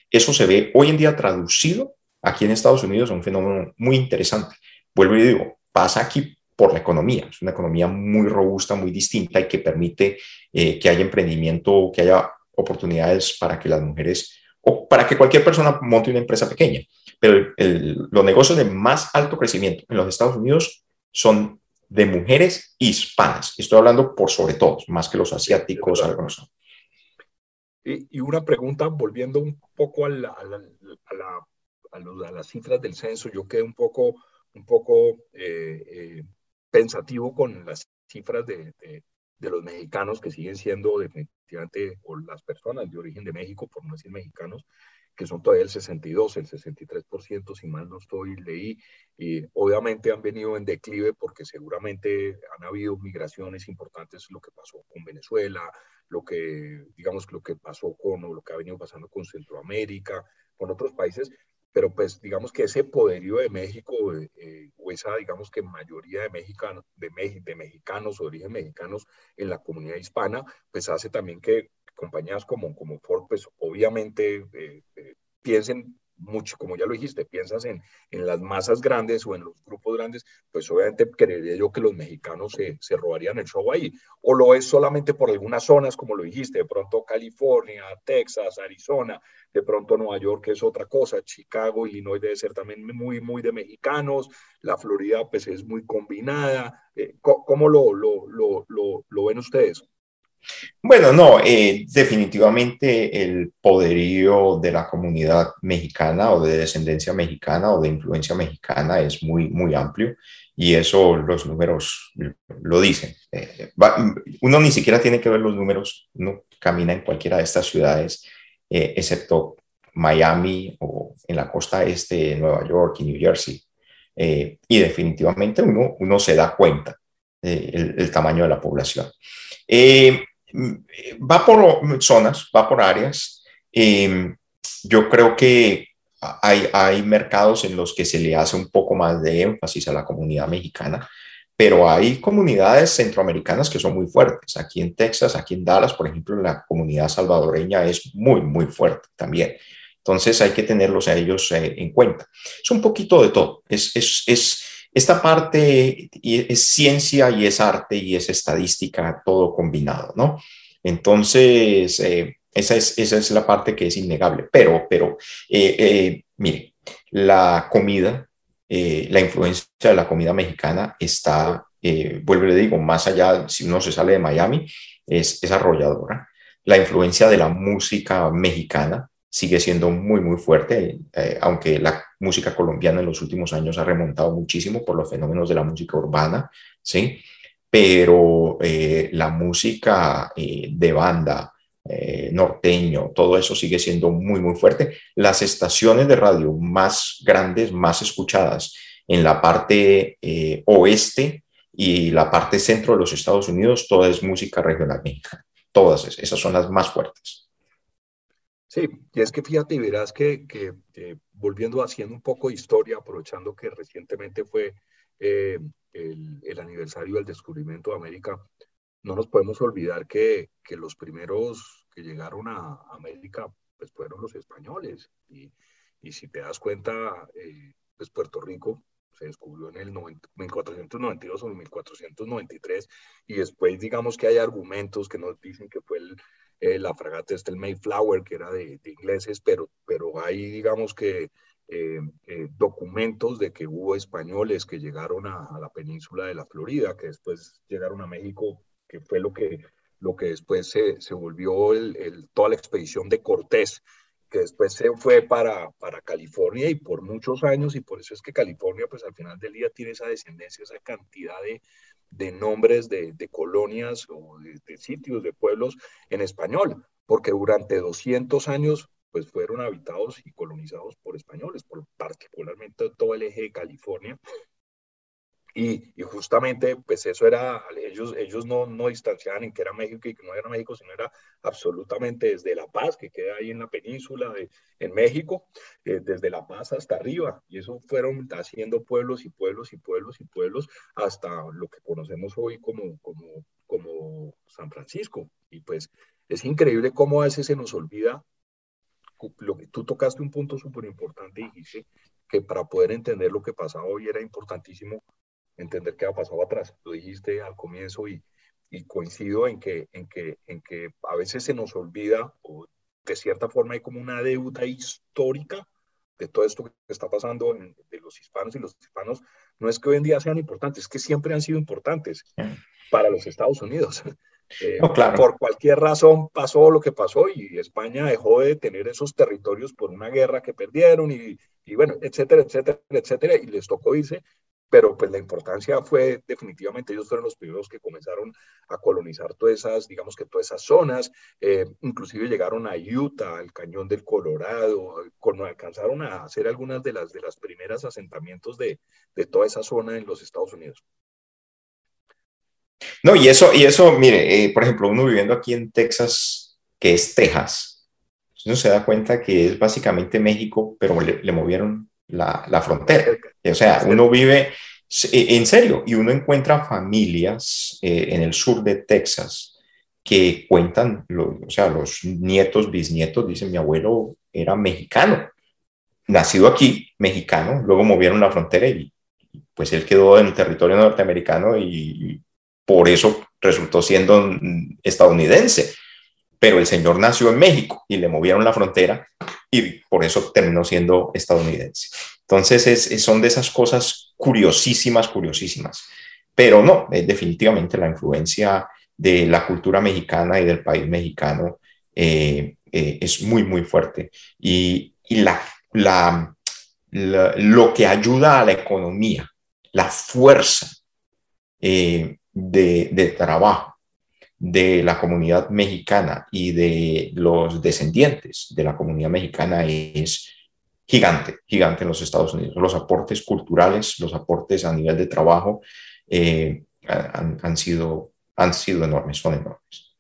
Eso se ve hoy en día traducido aquí en Estados Unidos, es un fenómeno muy interesante. Vuelvo y digo, pasa aquí por la economía, es una economía muy robusta, muy distinta y que permite eh, que haya emprendimiento, que haya oportunidades para que las mujeres o para que cualquier persona monte una empresa pequeña. Pero los negocios de más alto crecimiento en los Estados Unidos son de mujeres hispanas. Estoy hablando por sobre todo, más que los asiáticos, algunos. Y, una pregunta, volviendo un poco a, la, a, la, a, las cifras del censo, yo quedé un poco, un poco eh, eh, pensativo con las cifras de, de los mexicanos que siguen siendo definitivamente, o las personas de origen de México, por no decir mexicanos, que son todavía el 62, el 63%, si mal no estoy, leí, y obviamente han venido en declive porque seguramente han habido migraciones importantes, lo que pasó con Venezuela, lo que, digamos, lo que pasó con, o lo que ha venido pasando con Centroamérica, con otros países, pero pues digamos que ese poderío de México, eh, o esa digamos que mayoría de mexicanos, de, de mexicanos de origen mexicanos en la comunidad hispana, pues hace también que compañías como, como Ford, pues obviamente eh, eh, piensen mucho, como ya lo dijiste, piensas en, en las masas grandes o en los grupos grandes, pues obviamente creería yo que los mexicanos se, se robarían el show ahí. O lo es solamente por algunas zonas, como lo dijiste, de pronto California, Texas, Arizona, de pronto Nueva York que es otra cosa, Chicago, Illinois debe ser también muy, muy de mexicanos, la Florida pues es muy combinada. Eh, ¿Cómo lo, lo, lo, lo, lo ven ustedes? Bueno, no, eh, definitivamente el poderío de la comunidad mexicana o de descendencia mexicana o de influencia mexicana es muy, muy amplio y eso los números lo dicen. Eh, uno ni siquiera tiene que ver los números, uno camina en cualquiera de estas ciudades, eh, excepto Miami o en la costa este de Nueva York y New Jersey. y definitivamente uno, uno se da cuenta del el tamaño de la población. Eh, va por zonas, va por áreas. Em, yo creo que hay, hay mercados en los que se le hace un poco más de énfasis a la comunidad mexicana, pero hay comunidades centroamericanas que son muy fuertes. Aquí en Texas, aquí en Dallas, por ejemplo, la comunidad salvadoreña es muy, muy fuerte también. Entonces hay que tenerlos a ellos eh, en cuenta. Es un poquito de todo. Es, es, es esta parte es ciencia y es arte y es estadística, todo combinado, ¿no? Entonces, eh, esa, es, esa es la parte que es innegable. Pero, pero, eh, eh, mire, la comida, la influencia de la comida mexicana está, vuelvo y le más allá, si uno se sale de Miami, es, es arrolladora. La influencia de la música mexicana sigue siendo muy, muy fuerte, aunque la música colombiana en los últimos años ha remontado muchísimo por los fenómenos de la música urbana, ¿sí? Pero eh, la música eh, de banda, eh, norteño, todo eso sigue siendo muy, muy fuerte. Las estaciones de radio más grandes, más escuchadas en la parte oeste y la parte centro de los Estados Unidos, toda es música regional mexicana. Todas esas son las más fuertes. Sí, y es que fíjate y verás que, volviendo haciendo un poco de historia, aprovechando que recientemente fue eh, el, aniversario del descubrimiento de América, no nos podemos olvidar que, los primeros que llegaron a América pues fueron los españoles. Y, si te das cuenta, eh, pues Puerto Rico se descubrió en el 1492 o 1493 y después digamos que hay argumentos que nos dicen que fue el, eh, la fragata está el Mayflower, que era de, ingleses, pero, pero hay, digamos que, eh, eh, documentos de que hubo españoles que llegaron a, la península de la Florida, que después llegaron a México, que fue lo que, lo que después se, se volvió el, toda la expedición de Cortés, que después se fue para, para California y por muchos años, y por eso es que California, pues al final del día tiene esa descendencia, esa cantidad de, de nombres de, colonias o de, sitios, de pueblos en español, porque durante 200 años pues fueron habitados y colonizados por españoles, por particularmente todo el eje de California. Y, justamente, pues eso era, ellos, ellos no, no distanciaban en que era México y que no era México, sino era absolutamente desde La Paz, que queda ahí en la península de, en México, eh, desde La Paz hasta arriba. Y eso fueron haciendo pueblos y pueblos y pueblos y pueblos hasta lo que conocemos hoy como, como, como San Francisco. Y pues es increíble cómo a veces se nos olvida lo que tú tocaste un punto súper importante y dijiste que para poder entender lo que pasaba hoy era importantísimo entender qué ha pasado atrás. Lo dijiste al comienzo y, y coincido en que, en, que, en que a veces se nos olvida o de cierta forma hay como una deuda histórica de todo esto que está pasando de los hispanos y los hispanos. No es que hoy en día sean importantes, es que siempre han sido importantes para los Estados Unidos. Eh, por cualquier razón pasó lo que pasó y España dejó de tener esos territorios por una guerra que perdieron y, y bueno, etcétera, etcétera, etcétera, y les tocó irse pero pues la importancia fue definitivamente, ellos fueron los primeros que comenzaron a colonizar todas esas, digamos que todas esas zonas, eh, inclusive llegaron a Utah, al cañón del Colorado, cuando alcanzaron a hacer algunas de las, de las primeras asentamientos de, de toda esa zona en los Estados Unidos. No, y eso, y eso mire, eh, por ejemplo, uno viviendo aquí en Texas, que es Texas, uno se da cuenta que es básicamente México, pero le, le movieron la, la frontera. O sea, uno vive, e, en serio, y uno encuentra familias eh, en el sur de Texas que cuentan, o sea, los nietos, bisnietos, dicen, mi abuelo era mexicano, nacido aquí, mexicano, luego movieron la frontera y pues él quedó en el territorio norteamericano y por eso resultó siendo estadounidense. Pero el señor nació en México y le movieron la frontera y por eso terminó siendo estadounidense. Entonces, es, son de esas cosas curiosísimas, curiosísimas. Pero no, es definitivamente la influencia de la cultura mexicana y del país mexicano eh, eh, es muy, muy fuerte. Y, la, la, lo que ayuda a la economía, la fuerza eh, de, de trabajo de la comunidad mexicana y de los descendientes de la comunidad mexicana es gigante, gigante en los Estados Unidos. Los aportes culturales, los aportes a nivel de trabajo eh, han, sido, han sido enormes, son enormes.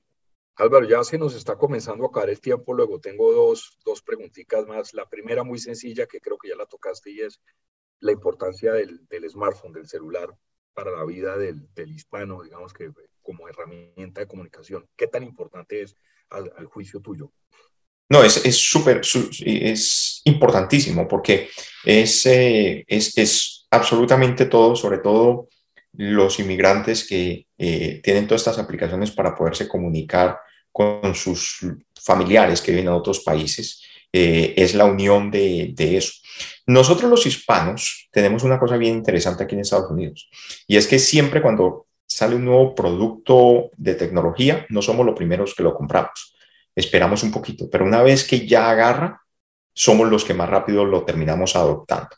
Álvaro, ya se nos está comenzando a caer el tiempo, luego tengo dos, dos preguntitas más. La primera muy sencilla, que creo que ya la tocaste, y es la importancia del, del smartphone, del celular, para la vida del, del hispano, digamos que como herramienta de comunicación. ¿Qué tan importante es al, juicio tuyo? No, es súper, es, importantísimo porque es, es, es, absolutamente todo, sobre todo los inmigrantes que eh, tienen todas estas aplicaciones para poderse comunicar con sus familiares que viven en otros países, eh, es la unión de, de, eso. Nosotros los hispanos tenemos una cosa bien interesante aquí en Estados Unidos y es que siempre cuando sale un nuevo producto de tecnología, no somos los primeros que lo compramos. Esperamos un poquito, pero una vez que ya agarra, somos los que más rápido lo terminamos adoptando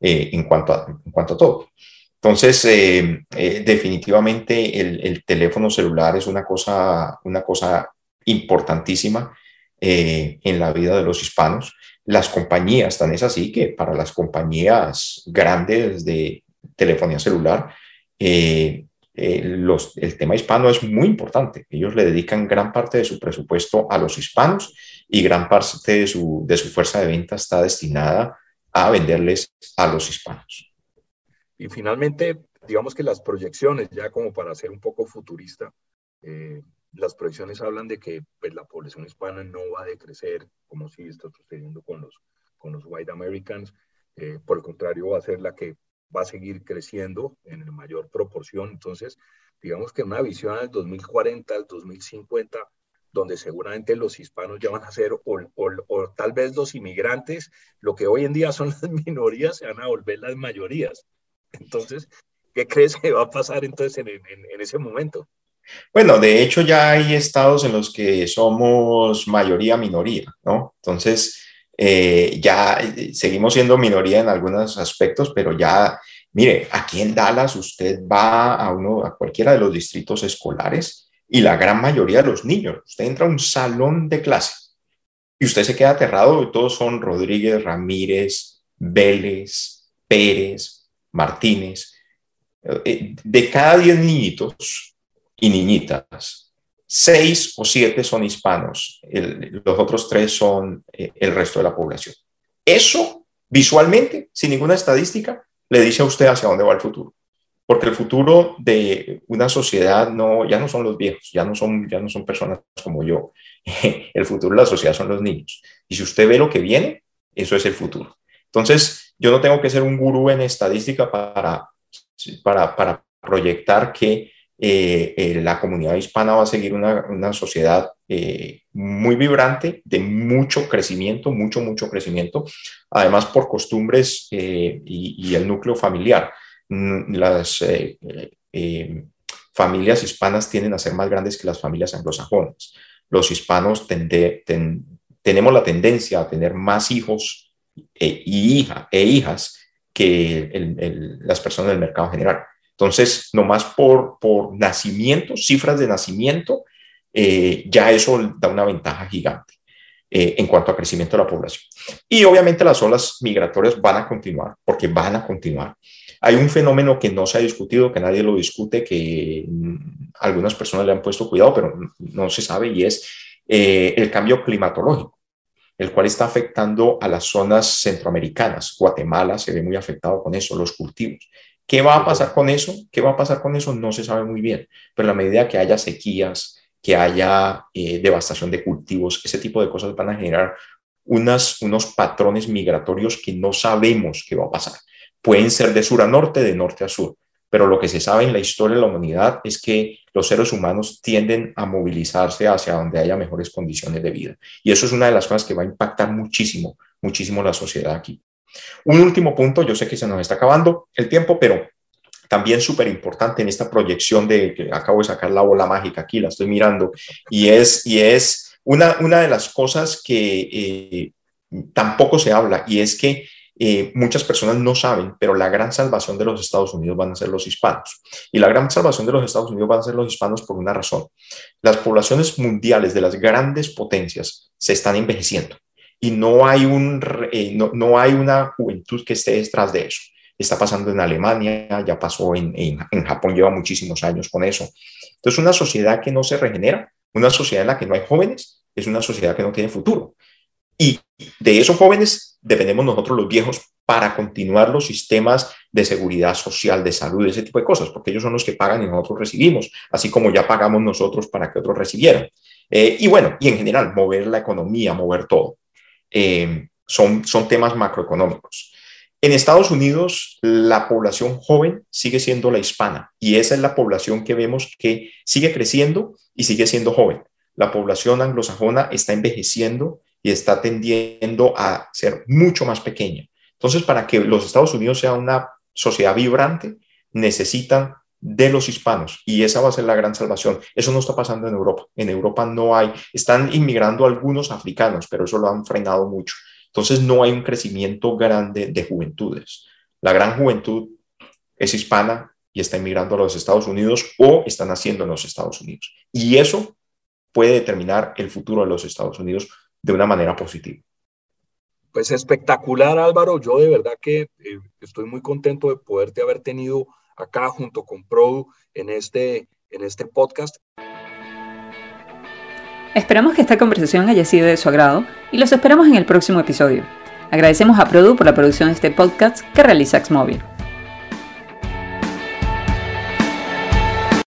eh, en, cuanto a, en cuanto a todo. Entonces, eh, eh, definitivamente el, teléfono celular es una cosa, una cosa importantísima en la vida de los hispanos. Las compañías, tan es así que para las compañías grandes de telefonía celular, los, el tema hispano es muy importante. Ellos le dedican gran parte de su presupuesto a los hispanos y gran parte de su, de su fuerza de venta está destinada a venderles a los hispanos. Y finalmente, digamos que las proyecciones, ya como para ser un poco futurista, eh, las proyecciones hablan de que pues, la población hispana no va a decrecer como si está sucediendo con los, con los white Americans. Eh, por el contrario, va a ser la que va a seguir creciendo en mayor proporción. Entonces, digamos que una visión al 2040, al 2050, donde seguramente los hispanos ya van a ser, o, tal vez los inmigrantes, lo que hoy en día son las minorías, se van a volver las mayorías. Entonces, ¿qué crees que va a pasar entonces en, ese momento? Bueno, de hecho ya hay estados en los que somos mayoría minoría, ¿no? Entonces, eh, ya eh, seguimos siendo minoría en algunos aspectos, pero ya, mire, aquí en Dallas usted va a, uno, a cualquiera de los distritos escolares y la gran mayoría de los niños, usted entra a un salón de clase y usted se queda aterrado todos son Rodríguez, Ramírez, Vélez, Pérez, Martínez. eh, de cada 10 niñitos y niñitas, 6 o 7 son hispanos, los otros 3 son eh, el resto de la población. Eso, visualmente, sin ninguna estadística, le dice a usted hacia dónde va el futuro. Porque el futuro de una sociedad no, ya no son los viejos, ya no son, ya no son personas como yo. El futuro de la sociedad son los niños. Y si usted ve lo que viene, eso es el futuro. Entonces, yo no tengo que ser un gurú en estadística para, para, para proyectar que eh, eh, la comunidad hispana va a seguir una, una sociedad eh, muy vibrante, de mucho crecimiento, mucho, mucho crecimiento, además por costumbres y, y, el núcleo familiar. Mm, las familias hispanas tienden a ser más grandes que las familias anglosajonas. Los hispanos tenemos la tendencia a tener más hijos e, y hija, hijas que las personas del mercado general. Entonces, nomás por, por nacimiento, cifras de nacimiento, eh, ya eso da una ventaja gigante eh, en cuanto a crecimiento de la población. Y obviamente las olas migratorias van a continuar, porque van a continuar. Hay un fenómeno que no se ha discutido, que nadie lo discute, que mm, algunas personas le han puesto cuidado, pero no se sabe, y es eh, el cambio climatológico, el cual está afectando a las zonas centroamericanas. Guatemala se ve muy afectado con eso, los cultivos. ¿Qué va a pasar con eso? ¿Qué va a pasar con eso? No se sabe muy bien, pero a la medida que haya sequías, que haya eh, devastación de cultivos, ese tipo de cosas van a generar unas, unos patrones migratorios que no sabemos qué va a pasar. Pueden ser de sur a norte, de norte a sur, pero lo que se sabe en la historia de la humanidad es que los seres humanos tienden a movilizarse hacia donde haya mejores condiciones de vida. Y eso es una de las cosas que va a impactar muchísimo, muchísimo la sociedad aquí. Un último punto, yo sé que se nos está acabando el tiempo, pero también súper importante en esta proyección de que acabo de sacar la bola mágica aquí, la estoy mirando, y es, y es una, una de las cosas que eh, tampoco se habla, y es que eh, muchas personas no saben, pero la gran salvación de los Estados Unidos van a ser los hispanos. Y la gran salvación de los Estados Unidos van a ser los hispanos por una razón. Las poblaciones mundiales de las grandes potencias se están envejeciendo y no hay, un, eh, no, hay una juventud que esté detrás de eso. Está pasando en Alemania, ya pasó en, en, Japón, lleva muchísimos años con eso. Entonces, una sociedad que no se regenera, una sociedad en la que no hay jóvenes, es una sociedad que no tiene futuro. Y de esos jóvenes dependemos nosotros los viejos para continuar los sistemas de seguridad social, de salud, ese tipo de cosas, porque ellos son los que pagan y nosotros recibimos, así como ya pagamos nosotros para que otros recibieran. Eh, y bueno, y en general, mover la economía, mover todo. Eh, son, son temas macroeconómicos. En Estados Unidos, la población joven sigue siendo la hispana y esa es la población que vemos que sigue creciendo y sigue siendo joven. La población anglosajona está envejeciendo y está tendiendo a ser mucho más pequeña. Entonces, para que los Estados Unidos sea una sociedad vibrante, necesitan de los hispanos y esa va a ser la gran salvación. Eso no está pasando en Europa. En Europa no hay, están inmigrando algunos africanos, pero eso lo han frenado mucho. Entonces no hay un crecimiento grande de juventudes. La gran juventud es hispana y está inmigrando a los Estados Unidos o están naciendo en los Estados Unidos. Y eso puede determinar el futuro de los Estados Unidos de una manera positiva. Pues espectacular, Álvaro. Yo de verdad que eh, estoy muy contento de poderte haber tenido acá junto con Produ en este, en este podcast. Esperamos que esta conversación haya sido de su agrado y los esperamos en el próximo episodio. Agradecemos a Produ por la producción de este podcast que realiza Xmobile.